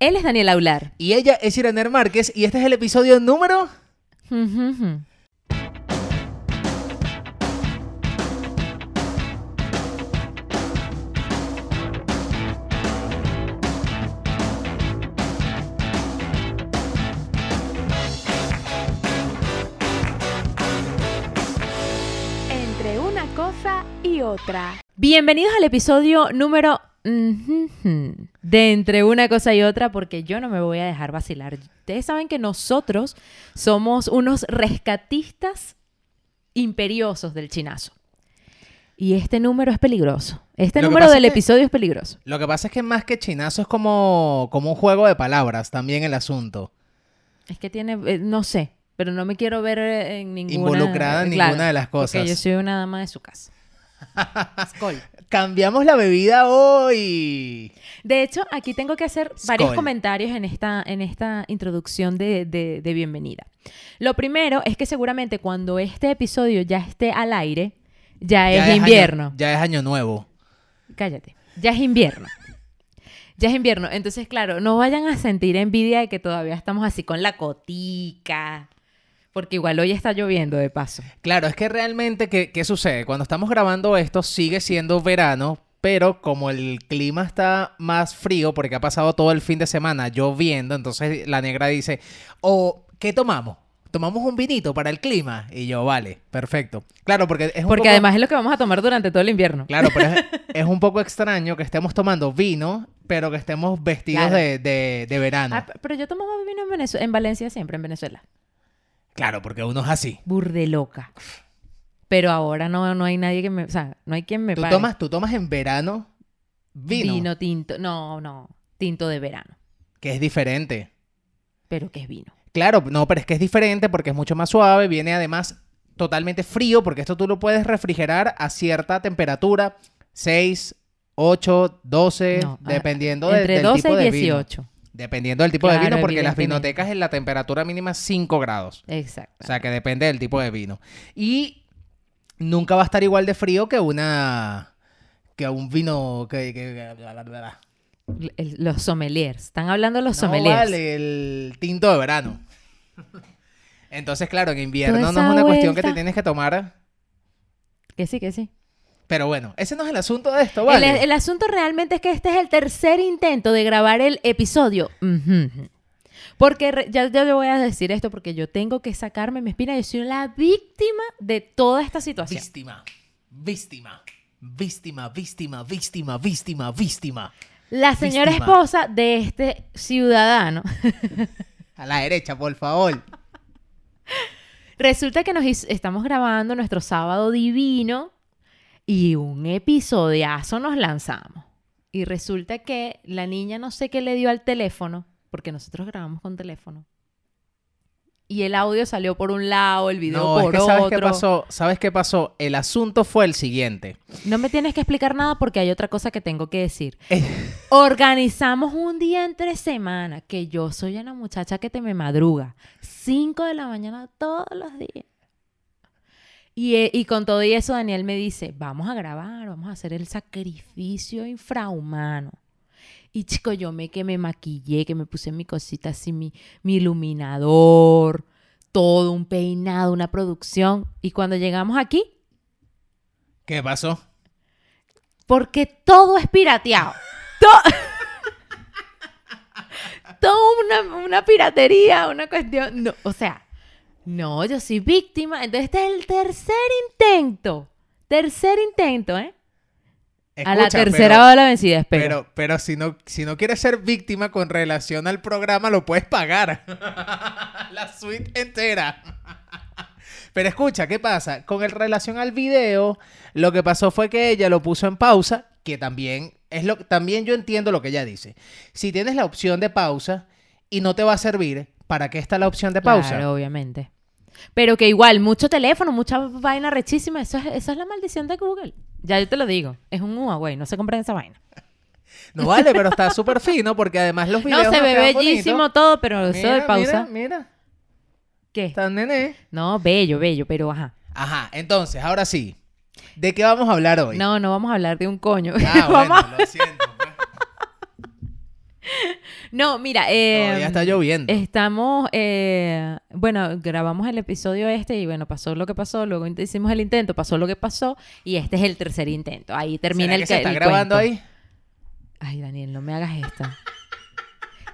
Él es Daniel Aular. Y ella es Iraner Márquez y este es el episodio número... Entre una cosa y otra. Bienvenidos al episodio número de Entre una cosa y otra, porque yo no me voy a dejar vacilar. Ustedes saben que nosotros somos unos rescatistas imperiosos del chinazo. Y este número es peligroso. Este Lo número del es que- episodio es peligroso. Lo que pasa es que más que chinazo es como, como un juego de palabras también el asunto. Es que tiene, eh, no sé, pero no me quiero ver eh, en ninguna... Involucrada en claro, ninguna de las cosas. Porque yo soy una dama de su casa. Skol. Cambiamos la bebida hoy. De hecho, aquí tengo que hacer varios comentarios en esta, en esta introducción de, de- de bienvenida. Lo primero es que seguramente cuando este episodio ya esté al aire, ya, es invierno. ya es año nuevo. Cállate. Ya es invierno. Ya es invierno. Entonces, claro, no vayan a sentir envidia de que todavía estamos así con la cotica. Porque igual hoy está lloviendo de paso. Claro, es que realmente, ¿qué, qué sucede? Cuando estamos grabando esto, sigue siendo verano, pero como el clima está más frío, porque ha pasado todo el fin de semana lloviendo, entonces la negra dice, o ¿qué tomamos? ¿Tomamos un vinito para el clima? Y yo, vale, perfecto. Claro, porque es un Porque poco- además es lo que vamos a tomar durante todo el invierno. Claro, pero es, es un poco extraño que estemos tomando vino, pero que estemos vestidos Claro. de, de- de verano. Ah, pero yo tomaba vino en, Venezue- en Valencia siempre, en Venezuela. Claro, porque uno es así. Burde loca. Pero ahora no, no hay nadie que me... O sea, no hay quien me ¿Tú tomas, tú tomas en verano vino, tinto. No, no. Tinto de verano. que es diferente. Pero que es vino. Claro, no, pero es que es diferente porque es mucho más suave, viene además totalmente frío, porque esto tú lo puedes refrigerar a cierta temperatura, 6, 8, 12, No, dependiendo de- Entre del 12 tipo y de vino. 18. Dependiendo del tipo de vino, porque las vinotecas en la temperatura mínima es 5 grados. Exacto. O sea, que depende del tipo de vino. Y nunca va a estar igual de frío que una... que un vino... que... que- bla, bla, bla, bla. El- los sommeliers. Están hablando los No sommeliers. vale el tinto de verano. Entonces, claro, en invierno no es una cuestión que te tienes que tomar. Que sí, que sí. Pero bueno, ese no es el asunto de esto, ¿vale? El, el asunto realmente es que este es el tercer intento de grabar el episodio. Porque ya, ya le voy a decir esto porque yo tengo que sacarme mi espina. Yo soy la víctima de toda esta situación. Víctima, víctima, víctima, víctima, víctima, víctima, víctima. La señora Víctima. esposa de este ciudadano. A la derecha, por favor. Resulta que nos estamos grabando nuestro sábado divino y un episodiazo nos lanzamos. Y resulta que la niña no sé qué le dio al teléfono, porque nosotros grabamos con teléfono. Y el audio salió por un lado, el video No, es por que ¿sabes otro. qué pasó? ¿Sabes qué pasó? El asunto fue el siguiente. No me tienes que explicar nada porque hay otra cosa que tengo que decir. Eh, Organizamos un día entre semana que yo soy una muchacha que te me madruga. 5 de la mañana todos los días. Y, eh, y con todo y eso Daniel me dice, vamos a grabar, vamos a hacer el sacrificio infrahumano. Y chico, yo me que me maquillé, que me puse mi cosita así, mi, mi iluminador, todo, un peinado, una producción. Y cuando llegamos aquí, ¿Qué pasó? porque todo es pirateado. To- Todo una, una piratería, una cuestión. No, o sea, no, yo soy víctima. Entonces, este es el tercer intento. Tercer intento, ¿eh? a la tercera pero- va la vencida, espero. Pero, pero si no, si no quieres ser víctima con relación al programa, lo puedes pagar. La suite entera. Pero escucha, ¿qué pasa? Con el relación al video, lo que pasó fue que ella lo puso en pausa, que también es lo también yo entiendo lo que ella dice. Si tienes la opción de pausa y no te va a servir, ¿para qué está la opción de pausa? Claro, obviamente. Pero que igual, mucho teléfono, mucha vaina rechísima. Eso es, eso es la maldición de Google. Ya yo te lo digo. Es un Huawei, no se compren esa vaina. No vale, pero está súper fino porque además los videos No, se ve bellísimo todo, pero eso de Mira, pausa. Mira, mira, ¿Qué? está nene. No, bello, bello, pero ajá. Ajá, entonces, ahora sí. ¿De qué vamos a hablar hoy? No, no vamos a hablar de un coño. Ah, bueno, lo siento. No, mira, eh, Todavía está lloviendo. Estamos, eh, bueno, grabamos el episodio este y bueno, pasó lo que pasó, luego hicimos el intento, pasó lo que pasó y este es el tercer intento. Ahí termina ¿Será el que se está el grabando cuento. ahí? Ay, Daniel, no me hagas esto.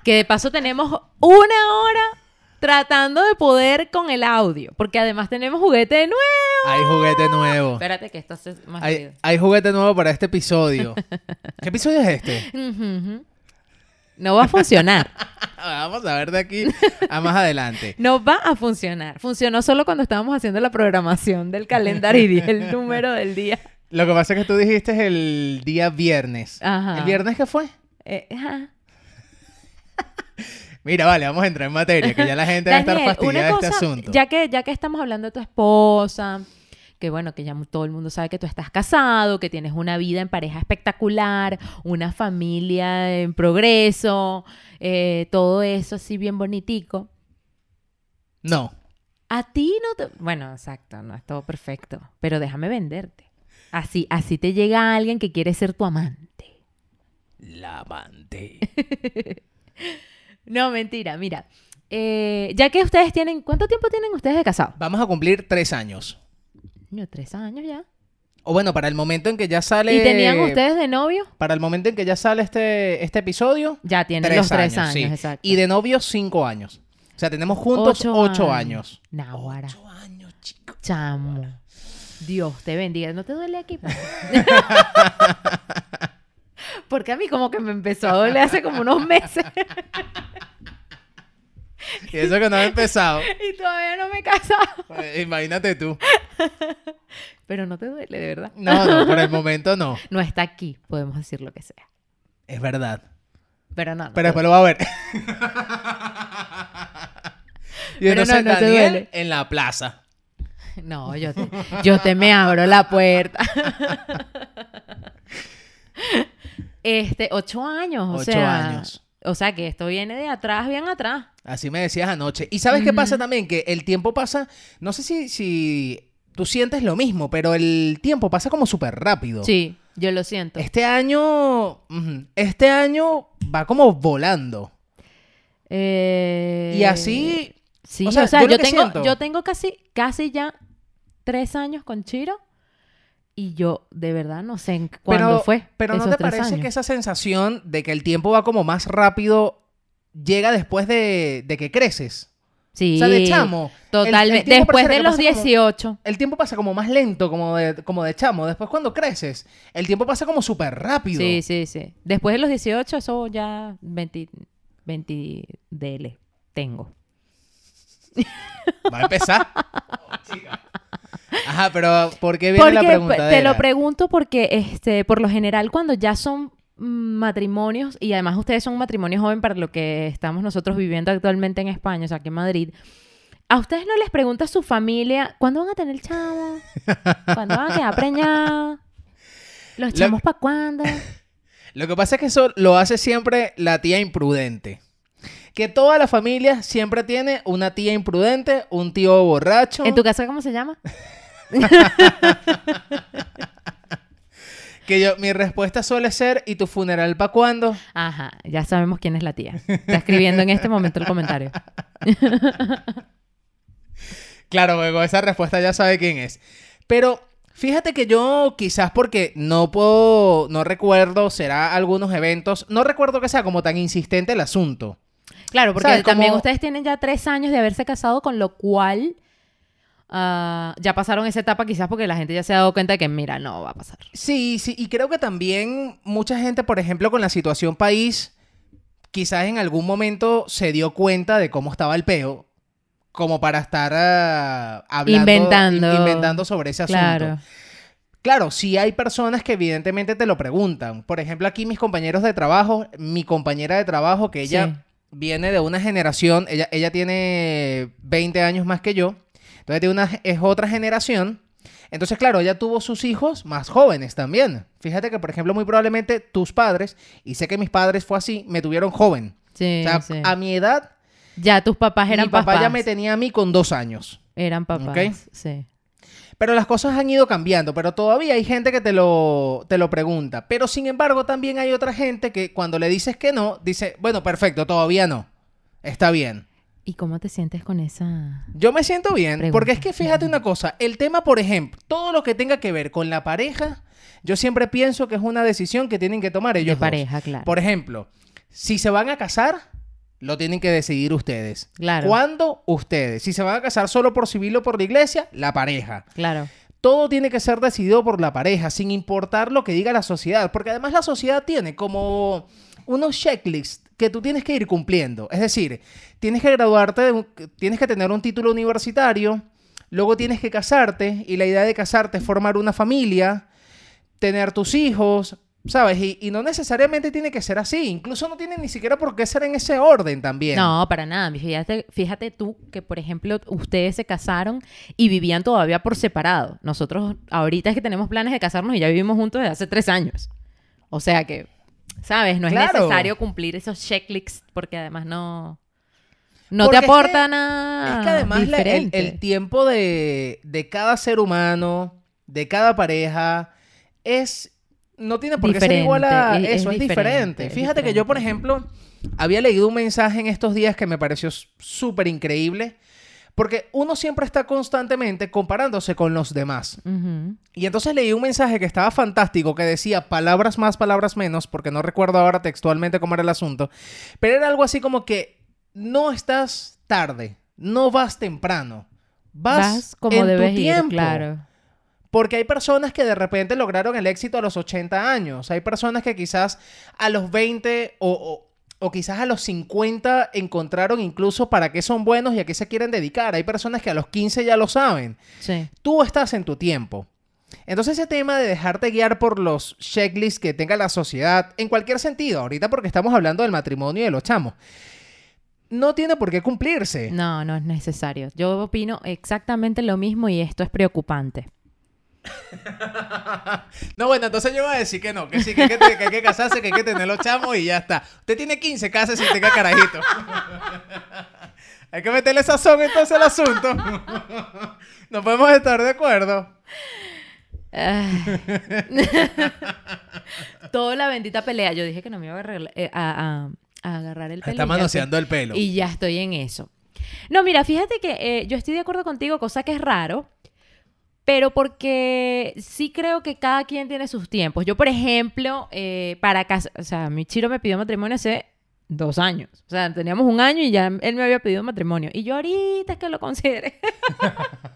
que de paso tenemos una hora tratando de poder con el audio, porque además tenemos juguete nuevo. Hay juguete nuevo. Espérate que esto hace más Hay, hay juguete nuevo para este episodio. ¿Qué episodio es este? No va a funcionar. Vamos a ver de aquí a más adelante. No va a funcionar. Funcionó solo cuando estábamos haciendo la programación del calendario y el número del día. Lo que pasa es que tú dijiste el día viernes. Ajá. ¿El viernes qué fue? Eh, ajá. Mira, vale, vamos a entrar en materia, que ya la gente va a estar Daniel, fastidiada de este asunto. Ya que, ya que estamos hablando de tu esposa, que bueno, que ya todo el mundo sabe que tú estás casado, que tienes una vida en pareja espectacular, una familia en progreso, eh, todo eso así bien bonitico. No. A ti no te... Bueno, exacto, no es todo perfecto, pero déjame venderte. Así, así te llega alguien que quiere ser tu amante. La amante. No, mentira, mira. eh, ya que ustedes tienen... ¿Cuánto tiempo tienen ustedes de casados? Vamos a cumplir tres años. Coño, tres años ya. O bueno, para el momento en que ya sale... ¿Y tenían ustedes de novio? Para el momento en que ya sale este, este episodio, Ya tienen tres los tres años, sí. exacto. Y de novios, cinco años. O sea, tenemos juntos ocho, años. Nahuara, Ocho años, chicos. chamo. Dios te bendiga. ¿No te duele aquí? Porque a mí como que me empezó a doler hace como unos meses Y eso que no ha empezado. y todavía no me he casado. Pues, Imagínate tú. Pero no te duele, de verdad. No, no, por el momento no. No está aquí, podemos decir lo que sea. Es verdad. Pero no. no Pero después lo va a ver. y Pero no, no te duele. en la plaza. No, yo te, yo te me abro la puerta. Este, ocho años, o Ocho sea. años. O sea que esto viene de atrás, bien atrás. Así me decías anoche. ¿Y sabes qué pasa también? Que el tiempo pasa, no sé si, si tú sientes lo mismo, pero el tiempo pasa como súper rápido. Sí, yo lo siento. Este año, este año va como volando. Eh, Y así, Sí, o o sea, yo tengo, siento- yo tengo casi, casi ya tres años con Chiro. Y yo de verdad no sé en cuándo pero, fue. pero ¿no te tres parece años. que esa sensación de que el tiempo va como más rápido llega después de, de que creces? Sí, O sea, de chamo. Totalmente. Después de los pasa como- 18. El tiempo pasa como más lento, como de, como de chamo. Después cuando creces, el tiempo pasa como súper rápido. Sí, sí, sí. Después de los 18, eso ya 20, 20 DL tengo. Va a empezar. Ajá, pero ¿por qué viene la pregunta? te lo pregunto porque este, por lo general cuando ya son matrimonios y además ustedes son un matrimonio joven para lo que estamos nosotros viviendo actualmente en España, o sea, aquí en Madrid. ¿A ustedes no les pregunta su familia cuándo van a tener chavo? ¿Cuándo van a quedar preñados? ¿Los Lo- chamos para cuándo? Lo que pasa es que eso lo hace siempre la tía imprudente. Que toda la familia siempre tiene una tía imprudente, un tío borracho. ¿En tu casa cómo se llama? Que yo, mi respuesta suele ser, ¿y tu funeral para cuándo? Ajá, ya sabemos quién es la tía. Está escribiendo en este momento el comentario. Claro, luego esa respuesta ya sabe quién es. Pero fíjate que yo quizás porque no puedo, no recuerdo, será algunos eventos, no recuerdo que sea como tan insistente el asunto. Claro, porque también Como- ustedes tienen ya tres años de haberse casado, con lo cual ah, ya pasaron esa etapa quizás porque la gente ya se ha dado cuenta de que, mira, no va a pasar. Sí, sí, y creo que también mucha gente, por ejemplo, con la situación país, quizás en algún momento se dio cuenta de cómo estaba el peo, como para estar ah, hablando, Inventando. in- inventando sobre ese asunto. Claro. Claro, sí hay personas que evidentemente te lo preguntan. Por ejemplo, aquí mis compañeros de trabajo, mi compañera de trabajo, que ella Sí. viene de una generación, ella, ella tiene 20 años más que yo, entonces de una, es otra generación. Entonces, claro, ella tuvo sus hijos más jóvenes también. Fíjate que, por ejemplo, muy probablemente tus padres, y sé que mis padres fue así, me tuvieron joven. Sí, o sea, sí. a mi edad, Ya tus papás eran mi papá papás. ya me tenía a mí con dos años. Eran papás, Ok. sí. Pero las cosas han ido cambiando, pero todavía hay gente que te lo, te lo pregunta. Pero sin embargo, también hay otra gente que cuando le dices que no, dice, bueno, perfecto, todavía no. Está bien. ¿Y cómo te sientes con esa...? Yo me siento bien, Pregunta. porque es que fíjate una cosa, el tema, por ejemplo, todo lo que tenga que ver con la pareja, yo siempre pienso que es una decisión que tienen que tomar ellos de dos. pareja, claro. Por ejemplo, si se van a casar, lo tienen que decidir ustedes. Claro. ¿Cuándo? Ustedes. Si se van a casar solo por civil o por la iglesia, la pareja. Claro. Todo tiene que ser decidido por la pareja, sin importar lo que diga la sociedad, porque además la sociedad tiene como unos checklists que tú tienes que ir cumpliendo. Es decir, tienes que graduarte, de un- tienes que tener un título universitario, luego tienes que casarte y la idea de casarte es formar una familia, tener tus hijos, ¿sabes? Y, no necesariamente tiene que ser así, incluso no tiene ni siquiera por qué ser en ese orden también. No, para nada. Fíjate, fíjate tú que, por ejemplo, ustedes se casaron y vivían todavía por separado. Nosotros ahorita es que tenemos planes de casarnos y ya vivimos juntos desde hace tres años. O sea que, ¿sabes? No es Claro. necesario cumplir esos checklists porque además no... No Porque te es que- aporta nada Es que además la- el, tiempo de, de cada ser humano, de cada pareja, es. No tiene por qué ser igual a es- es eso, es, diferente, Fíjate que yo, por ejemplo, había leído un mensaje en estos días que me pareció súper increíble. Porque uno siempre está constantemente comparándose con los demás. Y entonces leí un mensaje que estaba fantástico, que decía palabras más, palabras menos, porque no recuerdo ahora textualmente cómo era el asunto, pero era algo así como que no estás tarde, no vas temprano, vas, Vas como en debes tu ir, tiempo. claro. Porque hay personas que de repente lograron el éxito a los 80 años, hay personas que quizás a los 20 o, o- o quizás a los 50 encontraron incluso para qué son buenos y a qué se quieren dedicar. Hay personas que a los 15 ya lo saben Sí. tú estás en tu tiempo. Entonces ese tema de dejarte guiar por los checklists que tenga la sociedad, en cualquier sentido, ahorita porque estamos hablando del matrimonio y de los chamos, no tiene por qué cumplirse. No, no es necesario. Yo opino exactamente lo mismo y esto es preocupante. No, bueno, entonces yo voy a decir que no, que sí, que hay que, te- que hay que casarse, que hay que tener los chamos y ya está. Usted tiene 15, cásese y tenga carajito. hay que meterle sazón entonces al asunto. no podemos estar de acuerdo. Toda la bendita pelea. Yo dije que no me iba a, arregla- eh, a- a- a agarrar el pelo. Está manoseando el pelo. Y ya estoy en eso. No, mira, fíjate que eh, yo estoy de acuerdo contigo, cosa que es raro. Pero porque sí creo que cada quien tiene sus tiempos. Yo, por ejemplo, eh, para casa, o sea, mi chiro me pidió matrimonio hace dos años. O sea, teníamos un año y ya él me había pedido matrimonio. Y yo ahorita es que lo consideré.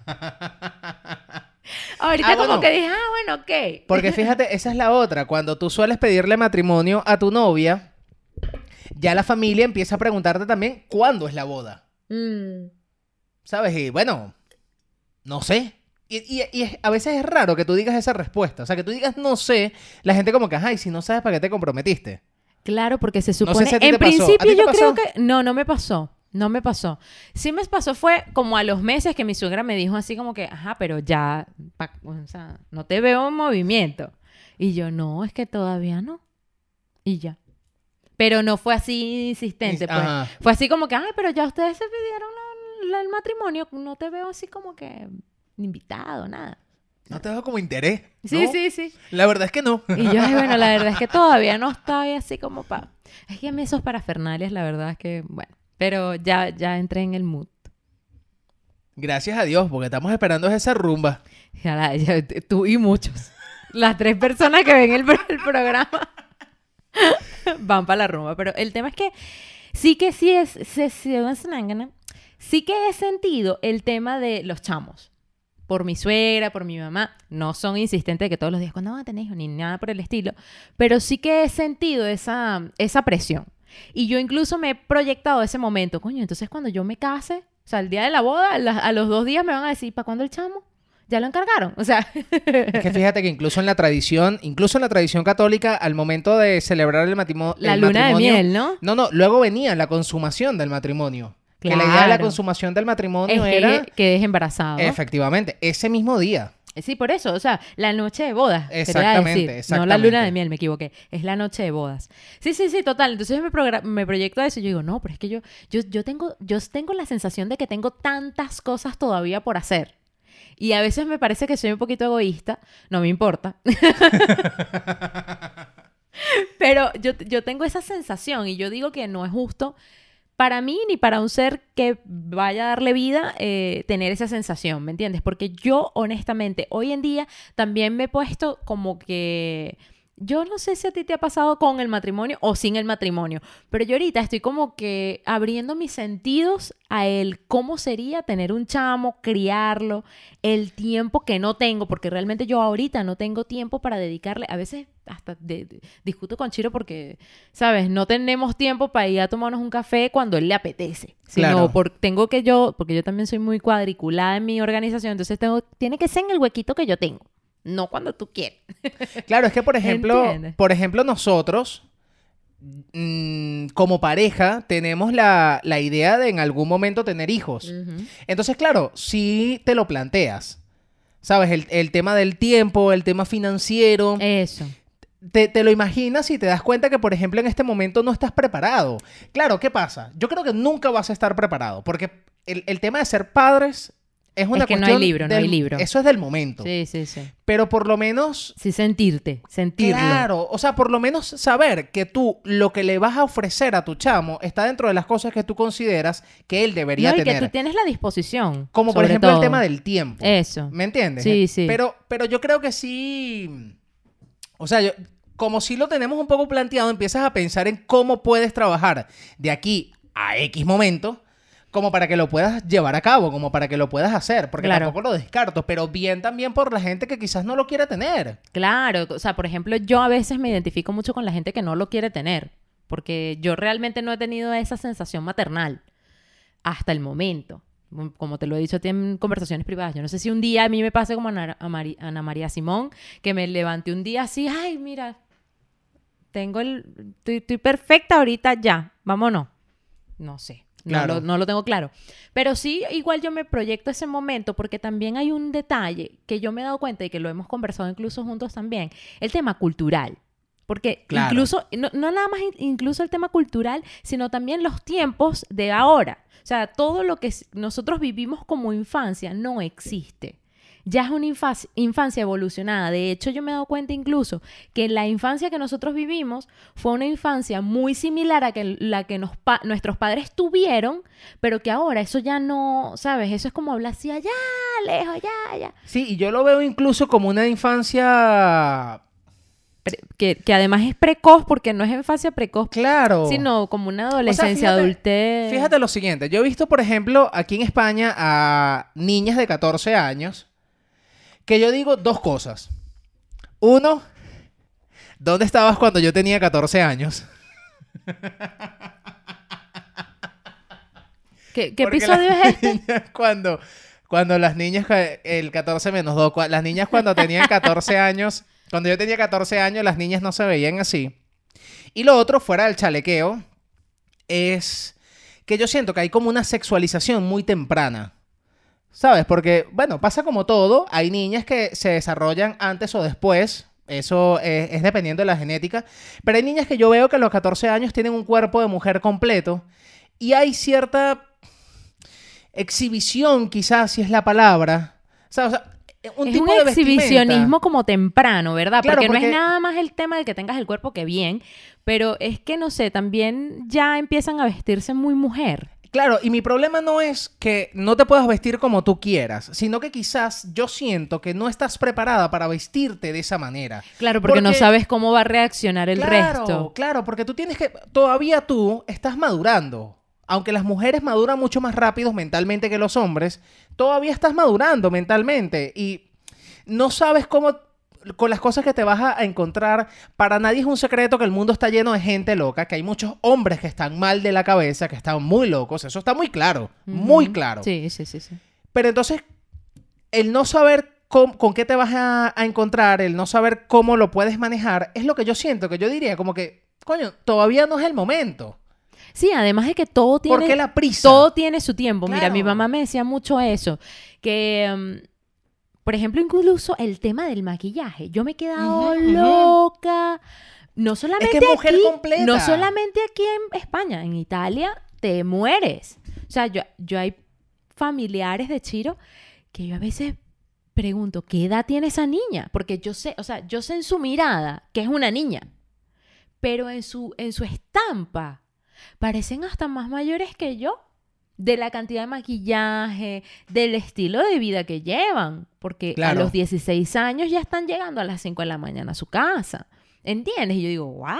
ahorita Ah, como bueno. que dije, ah, bueno, ok. Porque fíjate, esa es la otra. Cuando tú sueles pedirle matrimonio a tu novia, ya la familia empieza a preguntarte también cuándo es la boda. Mm. ¿Sabes? Y bueno, no sé. Y, y- y a veces es raro que tú digas esa respuesta. O sea, que tú digas no sé, la gente como que, ay, si no sabes para qué te comprometiste. Claro, porque se sé supone. si a ti en te pasó. ¿A principio, ti te yo pasó? creo que. No, no me pasó. No me pasó. Sí me pasó fue como a los meses que mi suegra me dijo así como que, ajá, pero ya, pa- o sea, no te veo en movimiento. Y yo, no, es que todavía no. Y ya. Pero no fue así insistente, pues. Ajá. Fue así como que, ay, pero ya ustedes se pidieron la- la- el matrimonio, no te veo así como que invitado, nada. No te veo como interés. Sí, ¿no? sí, sí. La verdad es que no. Y yo, bueno, la verdad es que todavía no estoy así como pa... Es que a mí esos parafernalias, la verdad es que, bueno, pero ya, ya entré en el mood. Gracias a Dios, porque estamos esperando esa rumba. Ya la- ya- tú y muchos. Las tres personas que ven el, el programa van para la rumba. Pero el tema es que sí que sí es... Sí que he sentido el tema de los chamos. Por mi suegra, por mi mamá. No son insistentes de que todos los días, cuando van a tener? Ni nada por el estilo. Pero sí que he sentido esa, esa presión. Y yo incluso me he proyectado ese momento. Coño, entonces cuando yo me case, o sea, el día de la boda, a, los dos días me van a decir, ¿para cuándo el chamo? Ya lo encargaron. O sea, Es que fíjate que incluso en la tradición, incluso en la tradición católica, al momento de celebrar el, matimo- la el luna de matrimonio... miel, ¿no? No, no, luego venía la consumación del matrimonio. Que la idea de la consumación del matrimonio Es era... que quedes embarazado. Efectivamente, ese mismo día. Sí, por eso, o sea, la noche de bodas. Exactamente, decir. No exactamente. la luna de miel, me equivoqué. Es la noche de bodas. Sí, sí, sí, total. Entonces me proyecto a eso y yo digo, no, pero es que yo, yo, yo, tengo, yo tengo la sensación de que tengo tantas cosas todavía por hacer. Y a veces me parece que soy un poquito egoísta, no me importa. Pero yo, yo tengo esa sensación y yo digo que no es justo para mí ni para un ser que vaya a darle vida eh, tener esa sensación, ¿me entiendes? Porque yo honestamente hoy en día también me he puesto como que yo no sé si a ti te ha pasado con el matrimonio o sin el matrimonio, pero yo ahorita estoy como que abriendo mis sentidos a el cómo sería tener un chamo, criarlo, el tiempo que no tengo, porque realmente yo ahorita no tengo tiempo para dedicarle, a veces hasta discuto con Chiro porque, ¿sabes? No tenemos tiempo para ir a tomarnos un café cuando él le apetece, sino por, tengo que yo, porque yo también soy muy cuadriculada en mi organización, entonces tengo, tiene que ser en el huequito que yo tengo no cuando tú quieres. claro, es que por ejemplo, por ejemplo nosotros mm, como pareja tenemos la, idea de en algún momento tener hijos. Entonces, claro, si te lo planteas. ¿Sabes? El, el, tema del tiempo, el tema financiero. Eso. Te, te, lo imaginas y te das cuenta que, por ejemplo, en este momento no estás preparado. Claro, ¿qué pasa? Yo creo que nunca vas a estar preparado, porque el, el tema de ser padres es una que no hay libro, no hay libro. Eso es del momento. Sí, sí, sí. Pero por lo menos... Sí, sentirte, sentirlo. Claro, o sea, por lo menos saber que tú lo que le vas a ofrecer a tu chamo está dentro de las cosas que tú consideras que él debería no, y tener. que tú tienes la disposición. Como por ejemplo el tema del tiempo. Eso. ¿Me entiendes? Sí, sí. Pero, pero yo creo que sí... O sea, yo, como si lo tenemos un poco planteado, empiezas a pensar en cómo puedes trabajar de aquí a X momento como para que lo puedas llevar a cabo, como para que lo puedas hacer, porque tampoco lo descarto, pero bien también por la gente que quizás no lo quiere tener. Claro, o sea, por ejemplo, yo a veces me identifico mucho con la gente que no lo quiere tener, porque yo realmente no he tenido esa sensación maternal hasta el momento. Como te lo he dicho en conversaciones privadas, yo no sé si un día a mí me pase como a Ana, María Simón, que me levanté un día así, ay, mira, tengo el, estoy perfecta ahorita ya, vámonos. No sé. No, lo, tengo claro. Pero sí, igual yo me proyecto ese momento porque también hay un detalle que yo me he dado cuenta y que lo hemos conversado incluso juntos también, el tema cultural. Porque incluso, no, no, nada más incluso el tema cultural, sino también los tiempos de ahora. O sea, todo lo que nosotros vivimos como infancia no existe ya es una infancia, evolucionada. De hecho, yo me he dado cuenta incluso que la infancia que nosotros vivimos fue una infancia muy similar a que la que nuestros padres tuvieron, pero que ahora eso ya no, ¿sabes? Eso es como hablar así allá, lejos, allá, allá. Sí, y yo lo veo incluso como una infancia que, además es precoz porque no es infancia precoz. Claro. Sino como una adolescencia, adultez. Fíjate lo siguiente. Yo he visto, por ejemplo, aquí en España a niñas de 14 años que yo digo dos cosas. Uno, ¿dónde estabas cuando yo tenía 14 años? ¿Qué, episodio es este? Cuando, cuando las niñas, el 14 menos 2, las niñas cuando tenían 14 años, cuando yo tenía 14 años, las niñas no se veían así. Y lo otro, fuera del chalequeo, es que yo siento que hay como una sexualización muy temprana. ¿Sabes? Porque, bueno, pasa como todo. Hay niñas que se desarrollan antes o después. Eso es, dependiendo de la genética. Pero hay niñas que yo veo que a los 14 años tienen un cuerpo de mujer completo. Y hay cierta exhibición, quizás, si es la palabra. O sea, un tipo de exhibicionismo como temprano, ¿verdad? porque, porque, no es nada más el tema de que tengas el cuerpo que bien, pero es que no sé, también ya empiezan a vestirse muy mujer. Claro, y mi problema no es que no te puedas vestir como tú quieras, sino que quizás yo siento que no estás preparada para vestirte de esa manera. Claro, porque, no sabes cómo va a reaccionar el claro, resto. Claro, porque tú tienes que, todavía tú estás madurando. Aunque las mujeres maduran mucho más rápido mentalmente que los hombres, todavía estás madurando mentalmente y no sabes cómo con las cosas que te vas a encontrar, para nadie es un secreto que el mundo está lleno de gente loca, que hay muchos hombres que están mal de la cabeza, que están muy locos, eso está muy claro, muy claro. Sí, sí, sí, sí. Pero entonces, el no saber con qué te vas a, encontrar, el no saber cómo lo puedes manejar, es lo que yo siento, que yo diría como que, coño, todavía no es el momento. Sí, además de que todo tiene... ¿Por qué la prisa? Todo tiene su tiempo. Mira, mi mamá me decía mucho eso, que... Mm, por ejemplo, incluso el tema del maquillaje. Yo me he quedado loca. No solamente mujer aquí, completa. no solamente aquí en España, en Italia te mueres. O sea, yo, yo hay familiares de Chiro que yo a veces pregunto, ¿qué edad tiene esa niña? Porque yo sé, o sea, yo sé en su mirada que es una niña, pero en su, en su estampa parecen hasta más mayores que yo de la cantidad de maquillaje, del estilo de vida que llevan, porque Claro. a los 16 años ya están llegando a las 5 de la mañana a su casa. ¿Entiendes? Y yo digo, ¿what?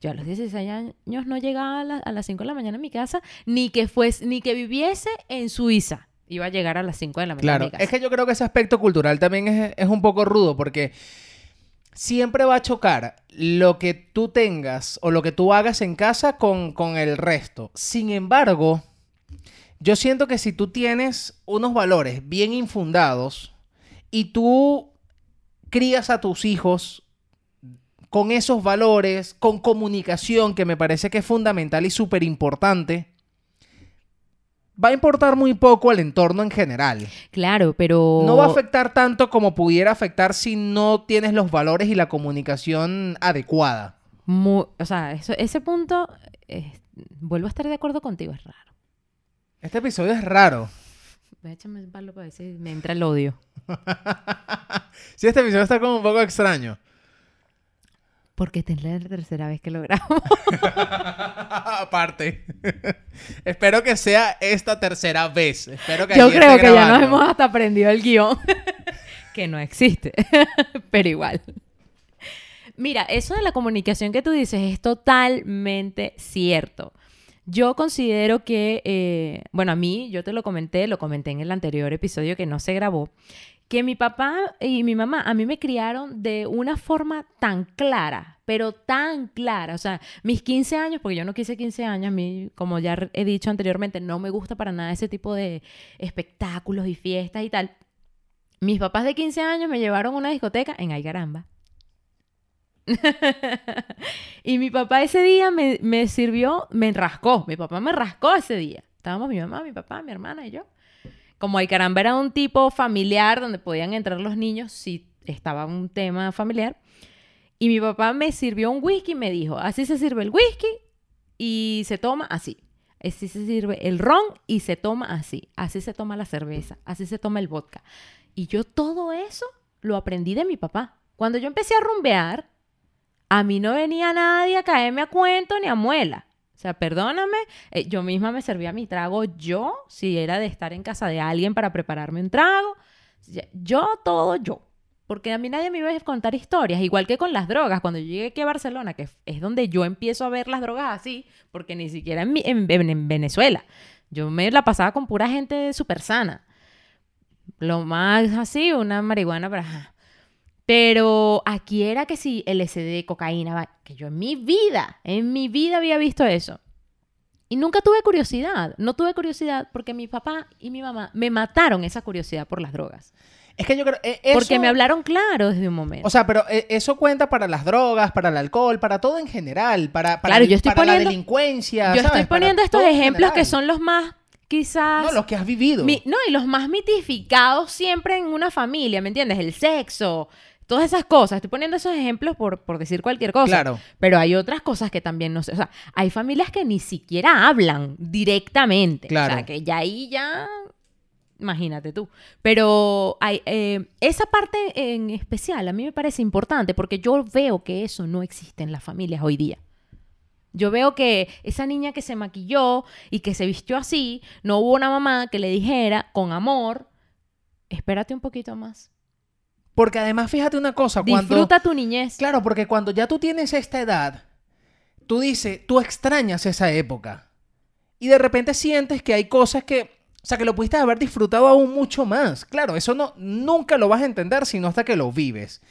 Yo a los 16 años no llegaba a, la- a las 5 de la mañana a mi casa, ni que fuese, ni que viviese en Suiza. Iba a llegar a las 5 de la mañana Claro, es que yo creo que ese aspecto cultural también es, es un poco rudo porque siempre va a chocar lo que tú tengas o lo que tú hagas en casa con, con el resto. Sin embargo, yo siento que si tú tienes unos valores bien infundados y tú crías a tus hijos con esos valores, con comunicación, que me parece que es fundamental y súper importante, va a importar muy poco al entorno en general. Claro, pero... No va a afectar tanto como pudiera afectar si no tienes los valores y la comunicación adecuada. o sea, eso- ese punto, eh, vuelvo a estar de acuerdo contigo, es raro. Este episodio es raro. Voy a echarme un palo para ver si me entra el odio. Sí, este episodio está como un poco extraño. Porque esta es la tercera vez que lo grabo. Aparte. Espero que sea esta tercera vez. Espero que Yo creo que ya nos hemos hasta aprendido el guion. que no existe. Pero igual. Mira, eso de la comunicación que tú dices es totalmente cierto. Yo considero que, eh, bueno, a mí, yo te lo comenté, lo comenté en el anterior episodio que no se grabó, que mi papá y mi mamá a mí me criaron de una forma tan clara, pero tan clara. O sea, mis 15 años, porque yo no quise 15 años, a mí, como ya he dicho anteriormente, no me gusta para nada ese tipo de espectáculos y fiestas y tal. Mis papás de 15 años me llevaron a una discoteca en Ay Caramba. y mi papá ese día me, me sirvió, me enrascó. Mi papá me rascó ese día. Estábamos mi mamá, mi papá, mi hermana y yo. Como Ay Caramba era un tipo familiar donde podían entrar los niños si estaba un tema familiar. Y mi papá me sirvió un whisky y me dijo, así se sirve el whisky y se toma así. Así se sirve el ron y se toma así. Así se toma la cerveza. Así se toma el vodka. Y yo todo eso lo aprendí de mi papá. Cuando yo empecé a rumbear, a mí no venía nadie a caerme a cuento ni a muela. O sea, perdóname, eh, yo misma me servía mi trago yo, si era de estar en casa de alguien para prepararme un trago. Yo todo yo. Porque a mí nadie me iba a contar historias, igual que con las drogas. Cuando yo llegué aquí a Barcelona, que es donde yo empiezo a ver las drogas así, porque ni siquiera en, mi- en- en- en Venezuela. Yo me la pasaba con pura gente súper sana. Lo más así, una marihuana para... ajá. Pero aquí era que sí, LSD, cocaína, que yo en mi vida, en mi vida había visto eso. Y nunca tuve curiosidad. No tuve curiosidad porque mi papá y mi mamá me mataron esa curiosidad por las drogas. Es que yo creo. eh, eso- Porque me hablaron claro desde un momento. O sea, pero eh, eso cuenta para las drogas, para el alcohol, para todo en general, para, para, Claro, el- yo estoy para la poniendo- delincuencia. yo ¿sabes? estoy Para poniendo estos ejemplos que son los más, quizás... No, los que has vivido. Mi- no, y los más mitificados siempre en una familia, ¿me entiendes? El sexo, todas esas cosas. Estoy poniendo esos ejemplos por, por decir cualquier cosa. Claro. Pero hay otras cosas que también no sé. O sea, hay familias que ni siquiera hablan directamente. Claro. O sea, que ya ahí ya. Imagínate tú. Pero hay, eh, esa parte en especial a mí me parece importante porque yo veo que eso no existe en las familias hoy día. Yo veo que esa niña que se maquilló y que se vistió así, no hubo una mamá que le dijera con amor, espérate un poquito más. Porque además, fíjate una cosa, cuando. Disfruta tu niñez. Claro, porque cuando ya tú tienes esta edad, tú dices, tú extrañas esa época. Y de repente sientes que hay cosas que. O sea, que lo pudiste haber disfrutado aún mucho más. Claro, eso no, nunca lo vas a entender sino hasta que lo vives.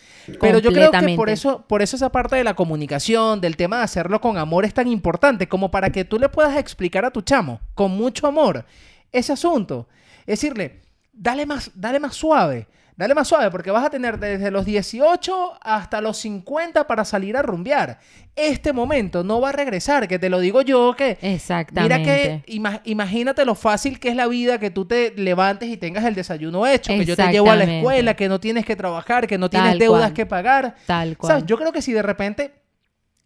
Pero yo creo que por eso, por eso esa parte de la comunicación, del tema de hacerlo con amor es tan importante, como para que tú le puedas explicar a tu chamo, con mucho amor, ese asunto. Decirle, dale más, dale más suave, dale más suave, porque vas a tener desde los 18 hasta los 50 para salir a rumbear. Este momento no va a regresar, que te lo digo yo, que Exactamente. Mira que ima- imagínate lo fácil que es la vida que tú te levantes y tengas el desayuno hecho, que yo te llevo a la escuela, que no tienes que trabajar, que no tienes Tal deudas cual. que pagar. Tal cual. ¿Sabes? Yo creo que si de repente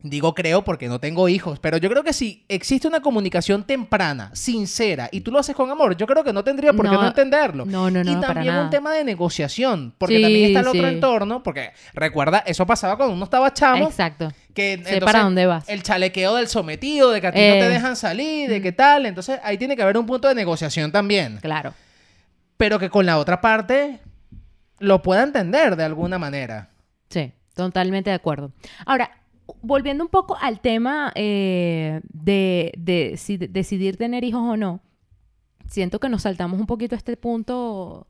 Digo creo porque no tengo hijos, pero yo creo que si existe una comunicación temprana, sincera, y tú lo haces con amor, yo creo que no tendría por qué no, No, entenderlo. no, no, y no, para también nada. un tema de negociación, porque Sí, también está el otro sí. entorno, porque recuerda, eso pasaba cuando uno estaba chamo, Exacto. que Sé entonces para dónde vas. el chalequeo del sometido, de que a ti no te Eh. dejan salir, de qué tal, entonces ahí tiene que haber un punto de negociación también, Claro. pero que con la otra parte lo pueda entender de alguna manera. Sí, totalmente de acuerdo. Ahora, volviendo un poco al tema eh, de, de si de- decidir tener hijos o no, siento que nos saltamos un poquito a este punto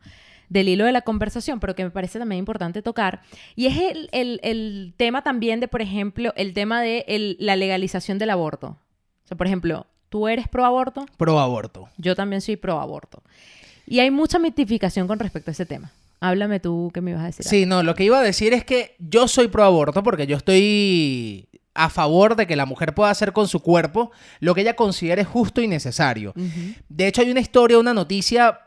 del hilo de la conversación, pero que me parece también importante tocar, y es el, el- el tema también de, por ejemplo, el tema de el- la legalización del aborto. O sea, por ejemplo, tú eres pro aborto, Pro aborto. yo también soy pro aborto. Y hay mucha mitificación con respecto a ese tema. Háblame tú, ¿qué me ibas a decir? Sí, no, lo que iba a decir es que yo soy pro aborto porque yo estoy a favor de que la mujer pueda hacer con su cuerpo lo que ella considere justo y necesario. De hecho, hay una historia, una noticia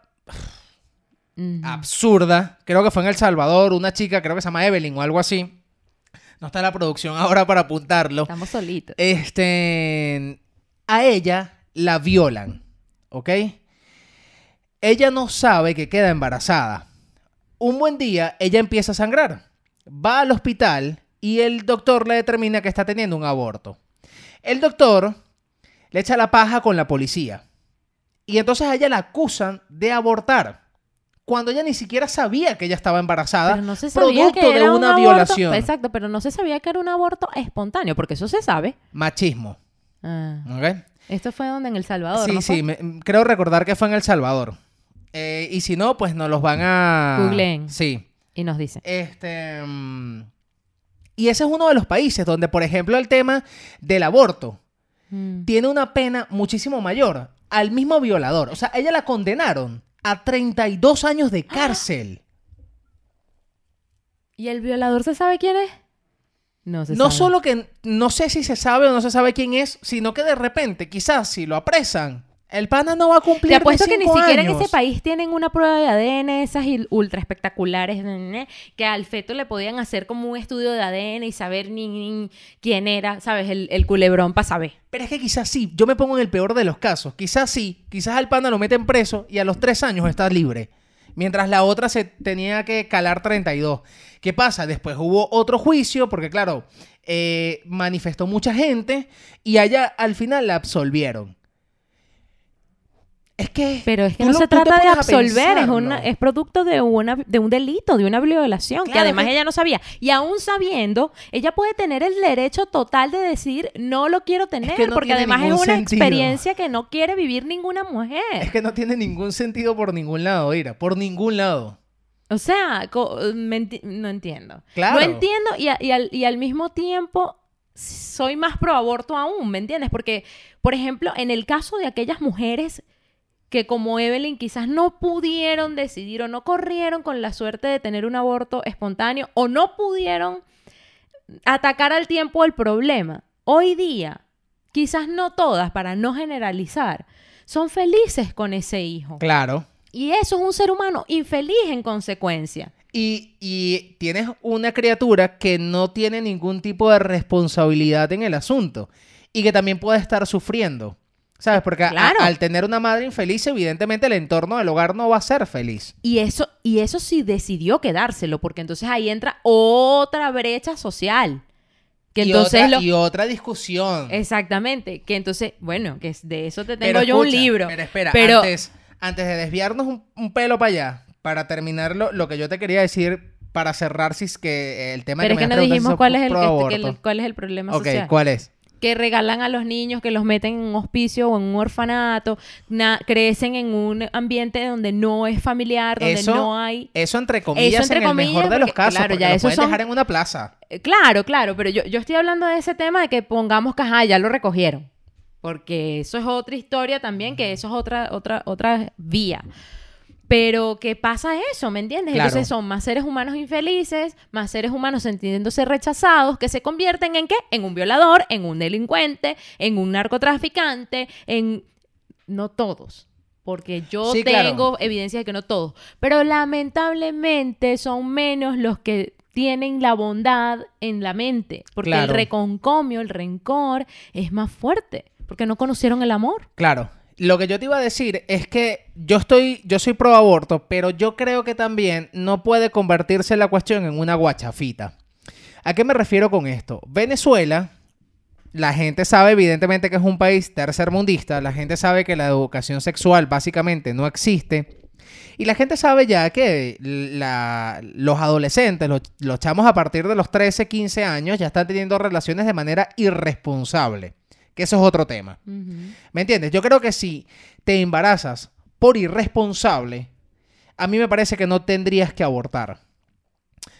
absurda, creo que fue en El Salvador, una chica, creo que se llama Evelyn o algo así. No está la producción ahora para apuntarlo. Estamos solitos. Este, a ella la violan, ¿ok? Ella no sabe que queda embarazada. Un buen día, ella empieza a sangrar. Va al hospital y el doctor le determina que está teniendo un aborto. El doctor le echa la paja con la policía. Y entonces a ella la acusan de abortar. Cuando ella ni siquiera sabía que ella estaba embarazada, Pero no se sabía producto que de un una aborto- violación. Exacto, pero no se sabía que era un aborto espontáneo, porque eso se sabe. Machismo. Ah, esto fue donde en El Salvador, Sí, sí, me- creo recordar que fue en El Salvador. Eh, y si no, pues nos los van a... Googleen. Sí. Y nos dice. Este... mm, Y ese es uno de los países donde, por ejemplo, el tema del aborto Mm. tiene una pena muchísimo mayor al mismo violador. O sea, ella la condenaron a 32 años de cárcel. ¿Y el violador se sabe quién es? No se No sabe. solo que no sé si se sabe o no se sabe quién es, sino que de repente, quizás si lo apresan, el pana no va a cumplir Te apuesto que ni siquiera en ese país tienen una prueba de ADN, esas ultra espectaculares, que al feto le podían hacer como un estudio de ADN y saber ni, ni quién era, ¿sabes? El, el culebrón para saber. Pero es que quizás sí, yo me pongo en el peor de los casos. Quizás sí, quizás al pana lo meten preso y a los tres años está libre. Mientras la otra se tenía que calar 32. ¿Qué pasa? Después hubo otro juicio, porque claro, eh, manifestó mucha gente y allá al final la absolvieron. Es que. Pero es que no lo- se trata de absolver, es, una, es producto de, una, de un delito, de una violación, que además que- ella no sabía. Y aún sabiendo, ella puede tener el derecho total de decir, no lo quiero tener, que no porque además es una sentido. experiencia que no quiere vivir ninguna mujer. Es que no tiene ningún sentido por ningún lado, Ira. Por ningún lado. O sea, enti- no entiendo. Claro. No entiendo y al, y al mismo tiempo soy más pro aborto aún, ¿me entiendes? Porque, por ejemplo, en el caso de aquellas mujeres que como Evelyn quizás no pudieron decidir o no corrieron con la suerte de tener un aborto espontáneo o no pudieron atacar al tiempo el problema. Hoy día, quizás no todas, para no generalizar, son felices con ese hijo. Claro. Y eso es un ser humano infeliz en consecuencia. Y, y tienes una criatura que no tiene ningún tipo de responsabilidad en el asunto y que también puede estar sufriendo. ¿Sabes? Porque a- Claro. al tener una madre infeliz, evidentemente el entorno del hogar no va a ser feliz. Y eso, y eso sí decidió quedárselo, porque entonces ahí entra otra brecha social. Que y, entonces otra, lo- y otra discusión. Exactamente. Que entonces, bueno, que es- de eso te Pero tengo yo un escucha, libro. Pero espera, Pero- antes, antes de desviarnos un, un pelo para allá, para terminar lo, lo que yo te quería decir para cerrar si es que el tema Pero es que que me no has preguntado dijimos es cuál es el, que- que el- cuál es el problema Ok, social. ¿cuál es? Que regalan a los niños, que los meten en un hospicio o en un orfanato, na- crecen en un ambiente donde no es familiar, donde Eso, no hay... eso entre comillas entre en el mejor de los casos, claro, ya lo pueden son- dejar en una plaza. Eh, Claro, claro, pero yo, yo estoy hablando de ese tema de que pongamos que ajá, ya lo recogieron. Porque eso es otra historia también, que eso es otra, otra, otra vía. Pero ¿qué pasa eso? ¿Me entiendes? Claro. Entonces son más seres humanos infelices, más seres humanos sintiéndose rechazados, que se convierten en qué? En un violador, en un delincuente, en un narcotraficante, en... No todos. Porque yo Sí, claro. tengo evidencia de que no todos. Pero lamentablemente son menos los que tienen la bondad en la mente, porque Claro. el reconcomio, el rencor es más fuerte, porque no conocieron el amor. Claro. Lo que yo te iba a decir es que yo estoy, yo soy pro aborto, pero yo creo que también no puede convertirse la cuestión en una guachafita. ¿A qué me refiero con esto? Venezuela, la gente sabe evidentemente que es un país tercermundista, la gente sabe que la educación sexual básicamente no existe. Y la gente sabe ya que los adolescentes, los chamos a partir de los 13, 15 años, ya están teniendo relaciones de manera irresponsable. Que eso es otro tema. ¿Me entiendes? Yo creo que si te embarazas por irresponsable, a mí me parece que no tendrías que abortar.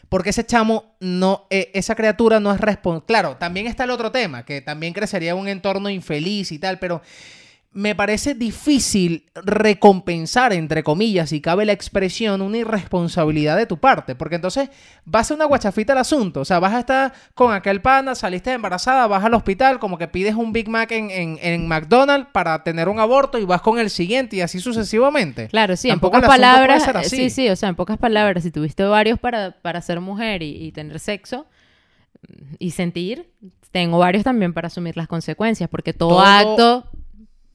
Porque ese chamo no, eh, esa criatura no es responsable. Claro, también está el otro tema, que también crecería en un entorno infeliz y tal, pero me parece difícil recompensar, entre comillas, si cabe la expresión, una irresponsabilidad de tu parte. Porque entonces va a ser una guachafita el asunto. O sea, vas a estar con aquel pana, saliste embarazada, vas al hospital, como que pides un Big Mac en, en- en McDonald's para tener un aborto y vas con el siguiente y así sucesivamente. Claro, sí, Tampoco en pocas palabras, sí, sí, o sea, en pocas palabras, si tuviste varios para, para ser mujer y, y tener sexo y sentir, tengo varios también para asumir las consecuencias, porque todo, Todo- acto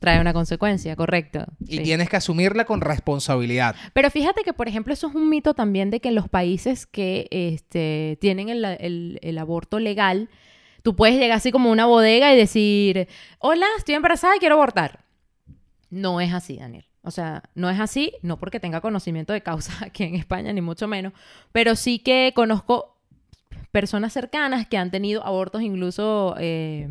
trae una consecuencia, correcto. Y sí. tienes que asumirla con responsabilidad. Pero fíjate que, por ejemplo, eso es un mito también de que en los países que este, tienen el, el- el aborto legal, tú puedes llegar así como a una bodega y decir, hola, estoy embarazada y quiero abortar. No es así, Daniel. O sea, no es así, no porque tenga conocimiento de causa aquí en España, ni mucho menos, pero sí que conozco personas cercanas que han tenido abortos incluso... eh,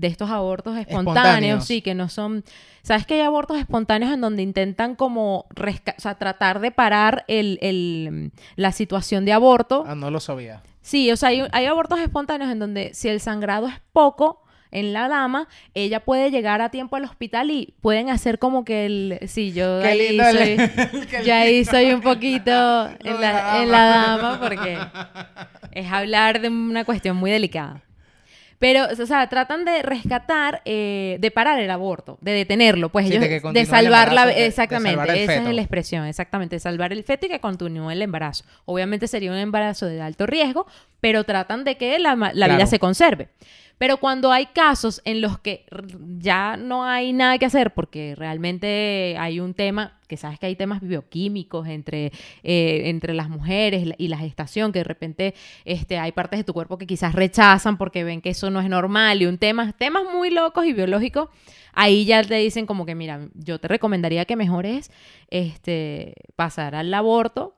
de estos abortos espontáneos, Espontáneos. sí, que no son... ¿Sabes que hay abortos espontáneos en donde intentan como resca- o sea, tratar de parar el, el- la situación de aborto? Ah, no lo sabía. Sí, o sea, hay, hay abortos espontáneos en donde si el sangrado es poco en la dama, ella puede llegar a tiempo al hospital y pueden hacer como que el... Sí, yo Qué ahí el- soy... yo ahí soy un poquito en la en la dama porque es hablar de una cuestión muy delicada. Pero, o sea, tratan de rescatar, eh, de parar el aborto, de detenerlo, pues Sí, ellos, de que de, salvar la, embarazo, de- de exactamente, esa es la expresión, exactamente, de salvar el feto y que continúe el embarazo. Obviamente sería un embarazo de alto riesgo, pero tratan de que la, la vida se conserve. Pero cuando hay casos en los que ya no hay nada que hacer porque realmente hay un tema, que sabes que hay temas bioquímicos entre, eh, entre las mujeres y la gestación, que de repente este, hay partes de tu cuerpo que quizás rechazan porque ven que eso no es normal y un tema, temas muy locos y biológicos, ahí ya te dicen como que, mira, yo te recomendaría que mejores este, pasar al aborto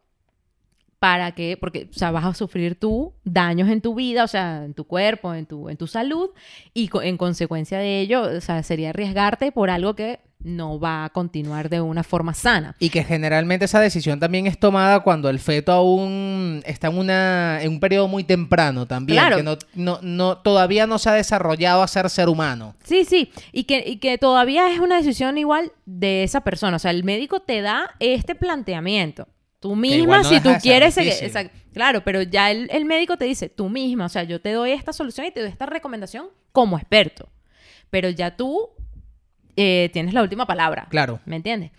para que, porque, o sea, vas a sufrir tú daños en tu vida, o sea, en tu cuerpo, en tu, en tu salud, y co- en consecuencia de ello, o sea, sería arriesgarte por algo que no va a continuar de una forma sana. Y que generalmente esa decisión también es tomada cuando el feto aún está en, una, en un periodo muy temprano también. Claro. Que no, no, no, todavía no se ha desarrollado a ser ser humano. Sí, sí, y que, y que todavía es una decisión igual de esa persona, o sea, el médico te da este planteamiento. Tú misma, no si tú quieres exacto, claro, pero ya el, el médico te dice, tú misma, o sea, yo te doy esta solución y te doy esta recomendación como experto, pero ya tú eh, tienes la última palabra. Claro. ¿Me entiendes?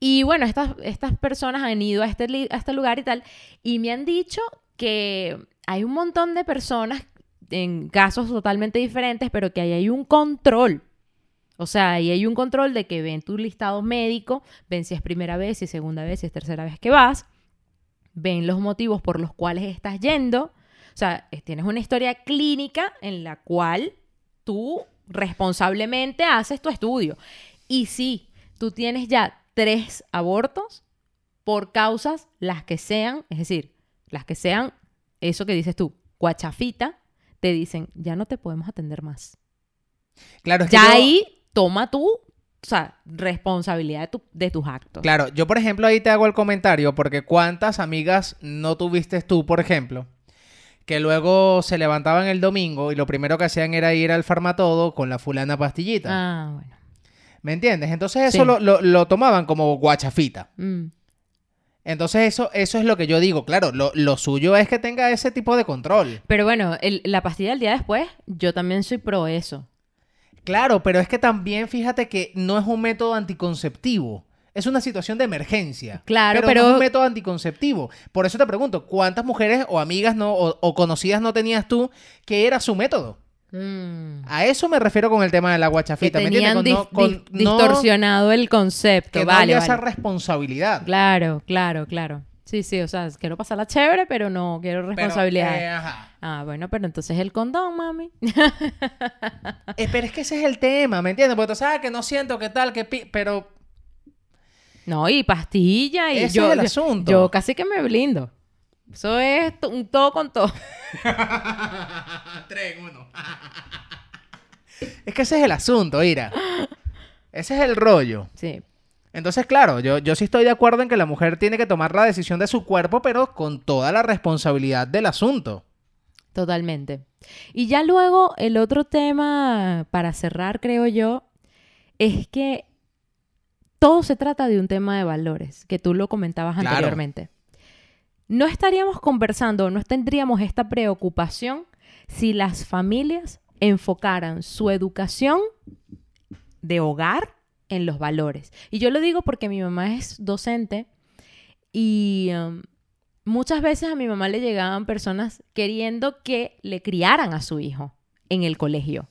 Y bueno, estas, estas personas han ido a este, a este lugar y tal, y me han dicho que hay un montón de personas en casos totalmente diferentes, pero que ahí hay un control. O sea, ahí hay un control de que ven tu listado médico, ven si es primera vez, si es segunda vez, si es tercera vez que vas, ven los motivos por los cuales estás yendo. O sea, eh, tienes una historia clínica en la cual tú responsablemente haces tu estudio. Y si tú tienes ya tres abortos por causas las que sean, es decir, las que sean, eso que dices tú, guachafita, te dicen, ya no te podemos atender más. Claro, es que Ya yo- ahí toma tú, o sea, responsabilidad de, tu- de tus actos. Claro, yo por ejemplo ahí te hago el comentario porque cuántas amigas no tuviste tú, por ejemplo, que luego se levantaban el domingo y lo primero que hacían era ir al farmatodo con la fulana pastillita. Ah, bueno. ¿Me entiendes? Entonces eso Sí. lo, lo- lo tomaban como guachafita. Mm. Entonces eso, eso es lo que yo digo. Claro, lo, lo suyo es que tenga ese tipo de control. Pero bueno, el- la pastilla del día después, yo también soy pro eso. Claro, pero es que también fíjate que no es un método anticonceptivo. Es una situación de emergencia. Claro, pero, pero- no es un método anticonceptivo. Por eso te pregunto, ¿cuántas mujeres o amigas no, o, o conocidas no tenías tú que era su método? Mm. A eso me refiero con el tema de la Que guachafita. ¿me tenían entiendes? dis- Con- dis- con- no- distorsionado el concepto. que no vale, había esa vale. responsabilidad. Claro, claro, claro. Sí, sí, o sea, quiero pasarla chévere, pero no quiero Pero, responsabilidades. eh, ajá. Ah, bueno, pero entonces el condón, mami. Eh, pero es que ese es el tema, ¿me entiendes? Porque tú sabes que no siento que tal, que pi- pero No, y pastilla y Ese yo, es el asunto. Yo casi que me blindo. Eso es un todo con todo. Tres en uno. es que ese es el asunto, Ira. Ese es el rollo. Sí. Entonces, claro, yo, yo sí estoy de acuerdo en que la mujer tiene que tomar la decisión de su cuerpo, pero con toda la responsabilidad del asunto. Totalmente. Y ya luego el otro tema para cerrar, creo yo, es que todo se trata de un tema de valores, que tú lo comentabas Claro. anteriormente. No estaríamos conversando, no tendríamos esta preocupación si las familias enfocaran su educación de hogar en los valores. Y yo lo digo porque mi mamá es docente y um, muchas veces a mi mamá le llegaban personas queriendo que le criaran a su hijo en el colegio.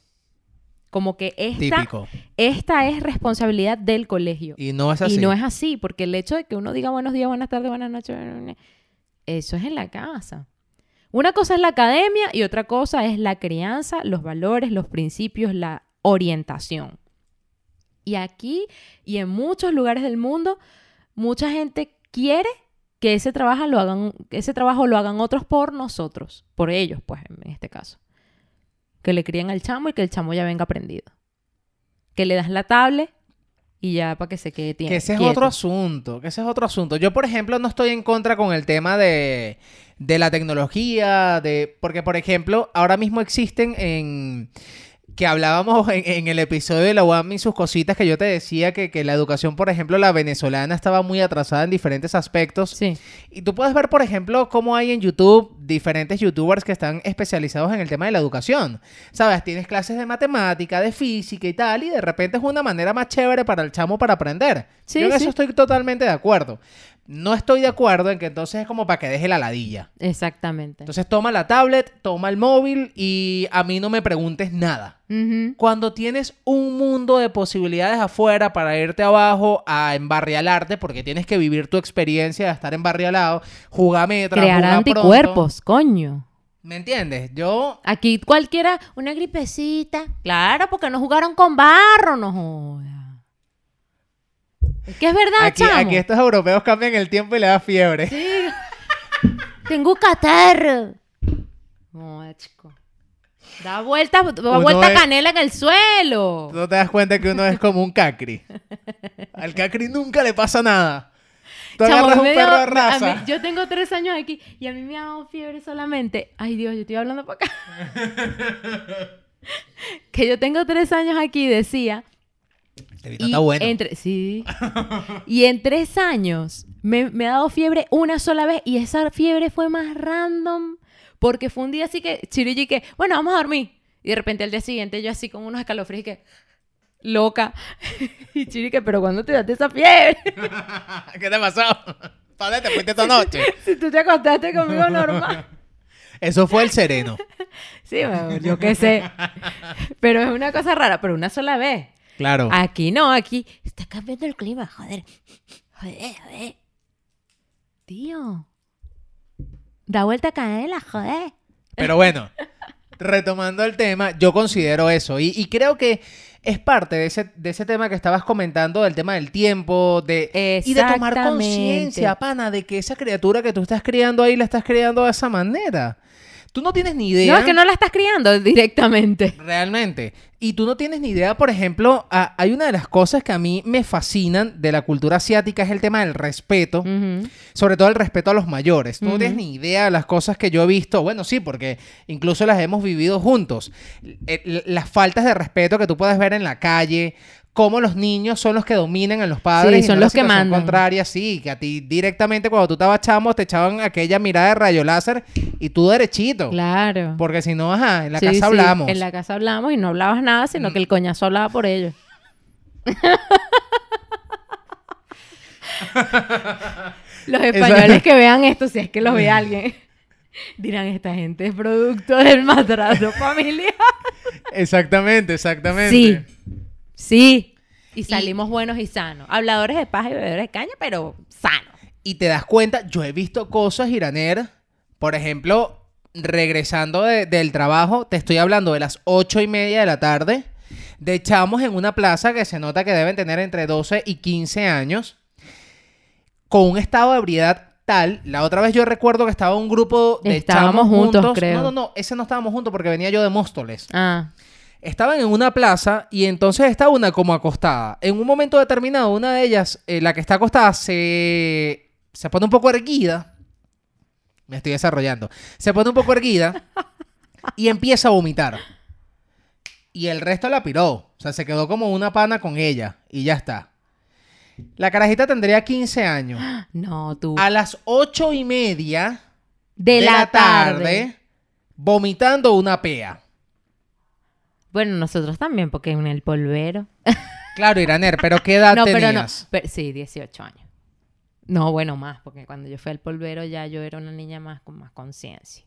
Como que esta, Típico. esta es responsabilidad del colegio. Y no es así. Y no es así, porque el hecho de que uno diga buenos días, buenas tardes, buenas noches, eso es en la casa. Una cosa es la academia y otra cosa es la crianza, los valores, los principios, la orientación. Y aquí y en muchos lugares del mundo, mucha gente quiere que ese trabajo lo hagan, ese trabajo lo hagan otros por nosotros, por ellos, pues, en este caso. Que le críen al chamo y que el chamo ya venga aprendido. Que le das la tablet y ya para que se quede tiempo. Que ese es otro asunto, que ese es otro asunto. Yo, por ejemplo, no estoy en contra con el tema de, de la tecnología, de porque, por ejemplo, ahora mismo existen en... que hablábamos en, en el episodio de la UAM y sus cositas, que yo te decía que, que la educación, por ejemplo, la venezolana estaba muy atrasada en diferentes aspectos. Sí. Y tú puedes ver, por ejemplo, cómo hay en YouTube diferentes youtubers que están especializados en el tema de la educación. ¿Sabes? Tienes clases de matemática, de física y tal, y de repente es una manera más chévere para el chamo para aprender. Sí, Yo en sí. eso estoy totalmente de acuerdo. No estoy de acuerdo en que entonces es como para que deje la ladilla. Exactamente. Entonces toma la tablet, toma el móvil y a mí no me preguntes nada. Cuando tienes un mundo de posibilidades afuera para irte abajo a embarrialarte, porque tienes que vivir tu experiencia de estar embarrialado, jugar metra, Crear pronto. anticuerpos, coño. ¿Me entiendes? Yo... Aquí cualquiera, una gripecita. Claro, porque no jugaron con barro, no joda. Que es verdad, Aquí, chamo. aquí estos europeos cambian el tiempo y le da fiebre. Sí. Tengo catarro. No, chico. Da vuelta, da vuelta es- canela en el suelo. Tú no te das cuenta que uno es como un cacri. Al cacri nunca le pasa nada. Tú Chamo, agarras un perro dio- de raza. mí- yo tengo tres años aquí y a mí me ha dado fiebre solamente. Ay, Dios, yo estoy hablando para acá. que yo tengo tres años aquí, decía. Y está bueno. entre, sí. y en tres años me, me ha dado fiebre una sola vez y esa fiebre fue más random porque fue un día así que Chirigi que, bueno, vamos a dormir. Y de repente al día siguiente yo así con unos escalofríos que, loca. y Chiri que, pero ¿cuándo te daste esa fiebre? ¿Qué te pasó? ¿Para dónde te fuiste esta noche? si tú te acostaste conmigo normal. Eso fue el sereno. Sí, bueno, yo qué sé. Pero es una cosa rara, pero una sola vez. Claro. Aquí no, aquí está cambiando el clima, joder. Joder, joder. Tío. Da vuelta a canela, joder. Pero bueno, retomando el tema, yo considero eso. Y, y creo que es parte de ese, de ese tema que estabas comentando, del tema del tiempo, de, y de tomar conciencia, pana, de que esa criatura que tú estás criando ahí la estás criando de esa manera. Tú no tienes ni idea. No, es que no la estás criando directamente. Realmente. Y tú no tienes ni idea, por ejemplo, a- hay una de las cosas que a mí me fascinan de la cultura asiática es el tema del respeto, sobre todo el respeto a los mayores. Tú no tienes ni idea de las cosas que yo he visto, bueno, sí, porque incluso las hemos vivido juntos. Eh, Las faltas de respeto que tú puedes ver en la calle, cómo los niños son los que dominan a los padres. Sí, y son no los que mandan. contraria, sí, que a ti directamente cuando tú estabas chamo te echaban aquella mirada de rayo láser y tú derechito. Claro. Porque si no, ajá, en la Sí, casa sí, hablamos. En la casa hablamos y no hablabas nada, sino que el coñazo hablaba por ellos. Los españoles que vean esto, si es que los ve alguien, dirán, esta gente es producto del maltrato familiar. Exactamente, exactamente. Sí, sí. Y salimos buenos y sanos. Habladores de paja y bebedores de caña, pero sanos. Y te das cuenta, yo he visto cosas, Iraner, por ejemplo, regresando de- del trabajo, te estoy hablando de las ocho y media de la tarde, de chamos en una plaza que se nota que deben tener entre 12 y 15 años, con un estado de ebriedad tal. La otra vez yo recuerdo que estaba un grupo de Estábamos chamos juntos, juntos. creo. No, no, no, ese no estábamos juntos porque venía yo de Móstoles. Ah, Estaban en una plaza y entonces está una como acostada. En un momento determinado, una de ellas, eh, la que está acostada, se, se pone un poco erguida. Me estoy desarrollando. Se pone un poco erguida y empieza a vomitar. Y el resto la piró. O sea, se quedó como una pana con ella y ya está. La carajita tendría 15 años. no, tú. A las ocho y media de, la, tarde. vomitando una pea. Bueno, nosotros también, porque en el polvero. Claro, Iraner, pero ¿qué edad no, pero no. tenías? pero- sí, 18 años. No, bueno, más, porque cuando yo fui al polvero ya yo era una niña más con más conciencia.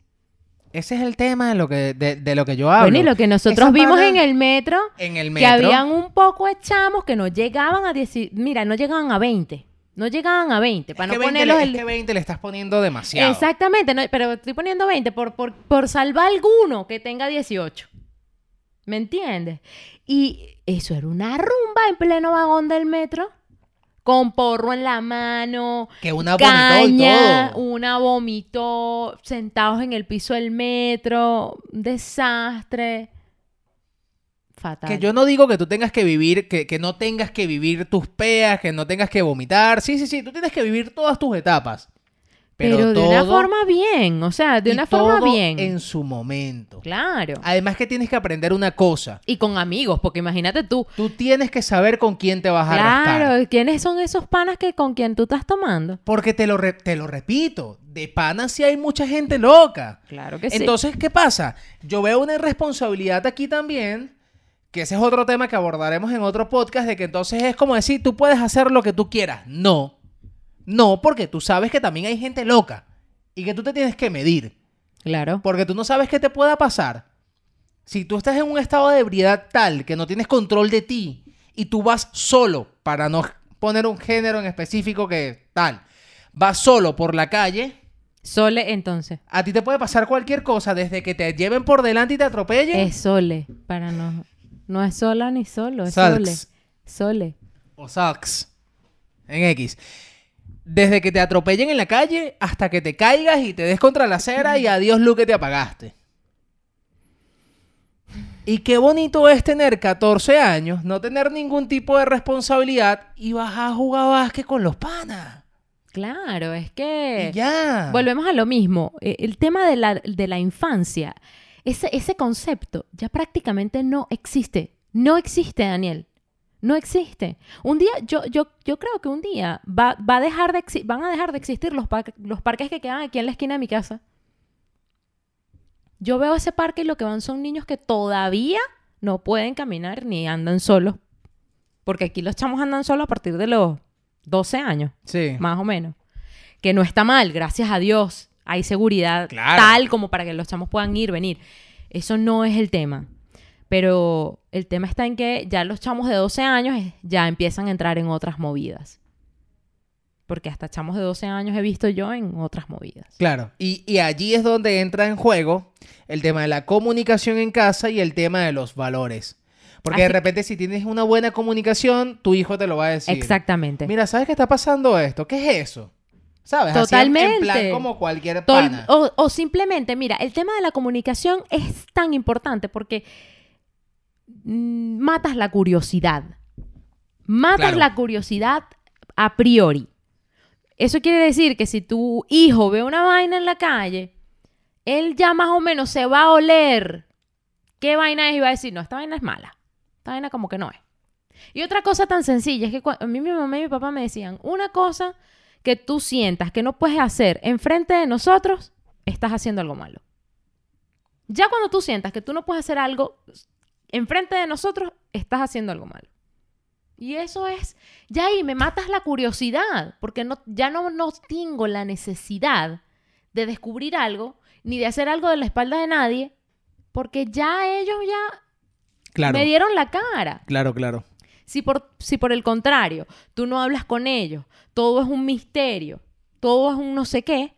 Ese es el tema de lo que, de, de lo que yo hablo. Bueno, y lo que nosotros Esa vimos en el metro, En el que metro. habían un poco de chamos que no llegaban a 10, mira, no llegaban a 20. No llegaban a 20, Es para que no 20 ponerlos el... es que 20 le estás poniendo demasiado. Exactamente, no, pero estoy poniendo 20 por, por, por salvar alguno que tenga 18. ¿Me entiendes? Y eso era una rumba en pleno vagón del metro, con porro en la mano, Que una vomitó y todo. una vomitó, sentados en el piso del metro, un desastre. Fatal. Que yo no digo que tú tengas que vivir, que, que no tengas que vivir tus peas, que no tengas que vomitar. Sí, sí, sí, tú tienes que vivir todas tus etapas. Pero, Pero, de una forma bien, o sea, de una forma todo bien. En su momento. Claro. Además que tienes que aprender una cosa. Y con amigos, porque imagínate tú, Tú tienes que saber con quién te vas a. Claro, ¿quiénes son esos panas que con quien tú estás tomando? Porque te lo, re- te lo repito, de pana sí hay mucha gente loca. Claro que sí. Entonces, ¿qué pasa? Yo veo una irresponsabilidad aquí también, que ese es otro tema que abordaremos en otro podcast, de que entonces es como decir, tú puedes hacer lo que tú quieras. No. No, porque tú sabes que también hay gente loca y que tú te tienes que medir, claro. porque tú no sabes qué te pueda pasar. Si tú estás en un estado de ebriedad tal que no tienes control de ti y tú vas solo, para no poner un género en específico que tal, vas solo por la calle, Sole, entonces. a ti te puede pasar cualquier cosa, desde que te lleven por delante y te atropellen. Es sole, para no. No es sola ni solo, es Salks. sole. Sole. O sucks. En X. Desde que te atropellen en la calle hasta que te caigas y te des contra la acera y adiós luz que te apagaste. Y qué bonito es tener 14 años, no tener ningún tipo de responsabilidad y vas a jugar básquet con los panas. Claro, es que. Y ya. Volvemos a lo mismo. Eh, El tema de la, de la infancia, ese, ese concepto ya prácticamente no existe. No existe, Daniel. No existe. Un día, yo, yo, yo creo que un día va, va a dejar de van a dejar de existir los, par- los parques que quedan aquí en la esquina de mi casa. Yo veo ese parque y lo que van son niños que todavía no pueden caminar ni andan solos. Porque aquí los chamos andan solos a partir de los 12 años Sí. más o menos. Que no está mal, gracias a Dios. Hay seguridad Claro. tal como para que los chamos puedan ir, venir. Eso no es el tema. Pero el tema está en que ya los chamos de 12 años ya empiezan a entrar en otras movidas. Porque hasta chamos de 12 años he visto yo en otras movidas. Claro, y, y allí es donde entra en juego el tema de la comunicación en casa y el tema de los valores. Porque de repente si tienes una buena comunicación, tu hijo te lo va a decir. Exactamente. Mira, ¿sabes qué está pasando esto? ¿Qué es eso? ¿Sabes? Así en- Totalmente. plan como cualquier pana. o, o simplemente, mira, el tema de la comunicación es tan importante porque matas la curiosidad. Matas Claro. la curiosidad a priori. Eso quiere decir que si tu hijo ve una vaina en la calle, él ya más o menos se va a oler qué vaina es y va a decir, no, esta vaina es mala. Esta vaina como que no es. Y otra cosa tan sencilla es que a mí mi mamá y mi papá me decían, una cosa que tú sientas que no puedes hacer enfrente de nosotros, estás haciendo algo malo. Ya cuando tú sientas que tú no puedes hacer algo enfrente de nosotros, estás haciendo algo malo. Y eso es, ya ahí me matas la curiosidad, porque no, ya no, no tengo la necesidad de descubrir algo, ni de hacer algo de la espalda de nadie, porque ya ellos ya Claro. me dieron la cara. Claro, claro. Si por, si por el contrario, tú no hablas con ellos, todo es un misterio, todo es un no sé qué,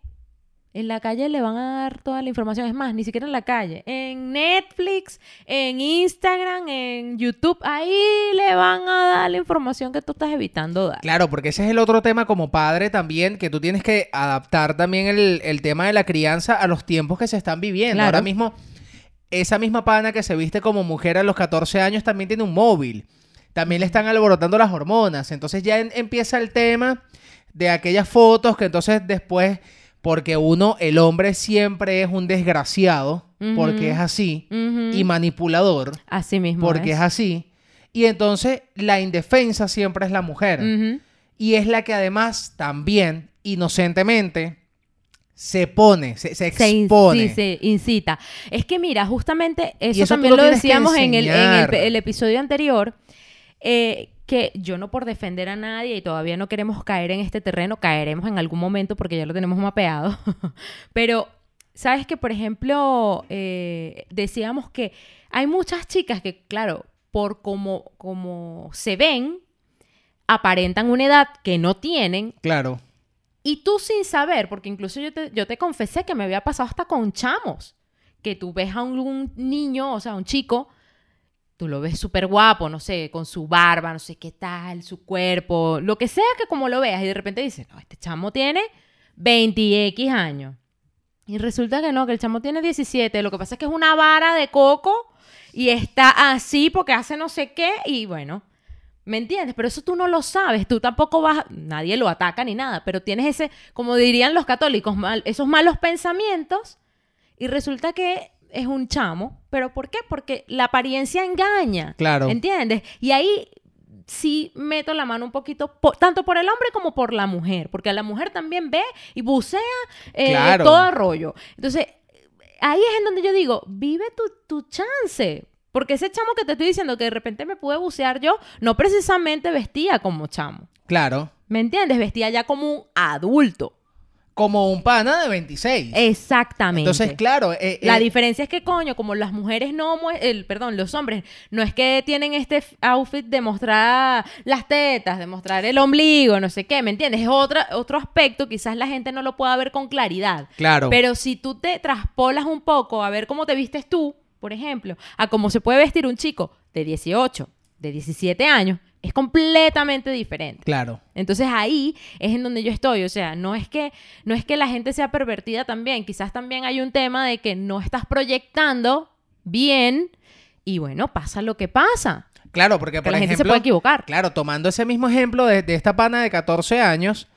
en la calle le van a dar toda la información. Es más, ni siquiera en la calle. En Netflix, en Instagram, en YouTube, ahí le van a dar la información que tú estás evitando dar. Claro, porque ese es el otro tema como padre también, que tú tienes que adaptar también el, el tema de la crianza a los tiempos que se están viviendo. Claro. Ahora mismo, esa misma pana que se viste como mujer a los 14 años también tiene un móvil. También le están alborotando las hormonas. Entonces ya en- empieza el tema de aquellas fotos que entonces después, porque uno, el hombre siempre es un desgraciado, porque es así, y manipulador, Así mismo. porque es así. Y entonces la indefensa siempre es la mujer. Y es la que además también, inocentemente, se pone, se, se se, in- expone. sí, se incita. Es que mira, justamente eso, también lo decíamos en, el, en el, enseñar. el episodio anterior, eh, que yo no por defender a nadie y todavía no queremos caer en este terreno, caeremos en algún momento porque ya lo tenemos mapeado, pero sabes que, por ejemplo, eh, decíamos que hay muchas chicas que, claro, por como, como se ven, aparentan una edad que no tienen. Claro. y tú sin saber, porque incluso yo te, yo te confesé que me había pasado hasta con chamos, que tú ves a un, un niño, o sea, un chico, tú lo ves súper guapo, no sé, con su barba, no sé qué tal, su cuerpo, lo que sea que como lo veas, y de repente dices, no, este chamo tiene 20X años. Y resulta que no, que el chamo tiene 17, lo que pasa es que es una vara de coco y está así porque hace no sé qué, y bueno. ¿Me entiendes? Pero eso tú no lo sabes, tú tampoco vas, nadie lo ataca ni nada, pero tienes ese, como dirían los católicos, mal- esos malos pensamientos y resulta que es un chamo, pero ¿por qué? Porque la apariencia engaña, Claro. ¿entiendes? Y ahí sí meto la mano un poquito, po- tanto por el hombre como por la mujer, porque la mujer también ve y bucea eh, Claro. todo rollo. Entonces, ahí es en donde yo digo, vive tu, tu chance. Porque ese chamo que te estoy diciendo que de repente me pude bucear yo, no precisamente vestía como chamo. Claro. ¿Me entiendes? Vestía ya como un adulto. Como un pana de 26. Exactamente. Entonces, claro. eh, La eh, diferencia es que, coño, como las mujeres no, el, perdón, los hombres, no es que tienen este outfit de mostrar las tetas, de mostrar el ombligo, no sé qué, ¿me entiendes? Es otra, otro aspecto, quizás la gente no lo pueda ver con claridad. Claro. Pero si tú te traspolas un poco a ver cómo te vistes tú, por ejemplo, a cómo se puede vestir un chico de 18, de 17 años, es completamente diferente. Claro. Entonces ahí es en donde yo estoy, o sea, no es que no es que la gente sea pervertida también, quizás también hay un tema de que no estás proyectando bien y bueno, pasa lo que pasa, Claro, porque que por la ejemplo. gente se puede equivocar. Claro, tomando ese mismo ejemplo de, de esta pana de 14 años,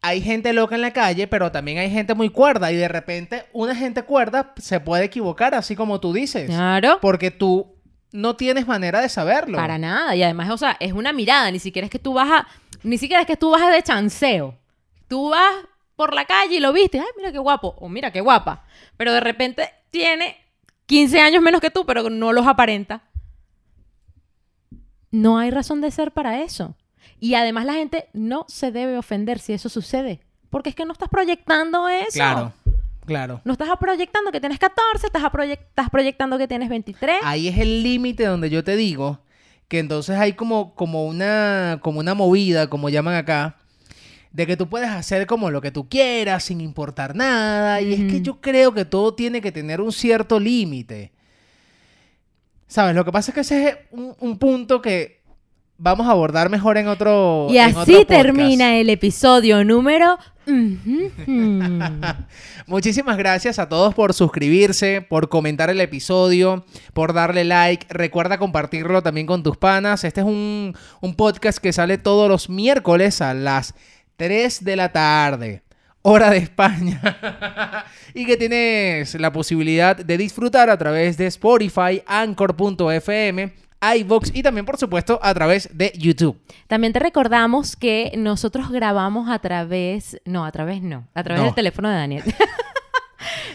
hay gente loca en la calle, pero también hay gente muy cuerda y de repente una gente cuerda se puede equivocar, así como tú dices. Claro. Porque tú no tienes manera de saberlo. Para nada. Y además, o sea, es una mirada. Ni siquiera es que tú vas a. Ni siquiera es que tú vas de chanceo. Tú vas por la calle y lo viste. Ay, mira qué guapo. O mira qué guapa. Pero de repente tiene 15 años menos que tú, pero no los aparenta. No hay razón de ser para eso. Y además la gente no se debe ofender si eso sucede. Porque es que no estás proyectando eso. Claro, claro. No estás proyectando que tienes 14, estás, proyec- estás proyectando que tienes 23. Ahí es el límite donde yo te digo que entonces hay como, como, una, como una movida, como llaman acá, de que tú puedes hacer como lo que tú quieras sin importar nada. Y es que yo creo que todo tiene que tener un cierto límite. ¿Sabes? Lo que pasa es que ese es un, un punto que vamos a abordar mejor en otro Y en así termina el episodio número. Ujú. Muchísimas gracias a todos por suscribirse, por comentar el episodio, por darle like. Recuerda compartirlo también con tus panas. Este es un, un podcast que sale todos los miércoles a las 3 de la tarde, hora de España. y que tienes la posibilidad de disfrutar a través de Spotify, Anchor.fm, iVoox y también, por supuesto, a través de YouTube. También te recordamos que nosotros grabamos a través. No, a través no. A través No. del teléfono de Daniel.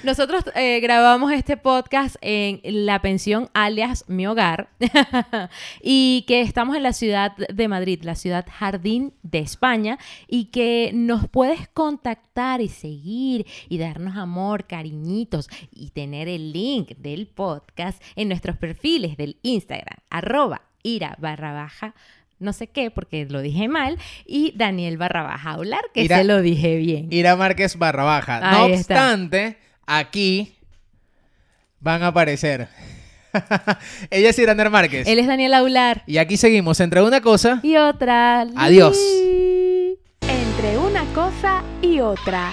Nosotros eh, grabamos este podcast en la pensión alias Mi Hogar y que estamos en la ciudad de Madrid, la ciudad jardín de España y que nos puedes contactar y seguir y darnos amor, cariñitos y tener el link del podcast en nuestros perfiles del Instagram, arroba ira barra baja no sé qué, porque lo dije mal, y Daniel barra baja hablar, que Ira- se lo dije bien. Ira Márquez barra baja. No está. Aquí van a aparecer. Ella es Irander Márquez. Él es Daniel Aular. Y aquí seguimos entre una cosa. Y otra. Adiós. Entre una cosa y otra.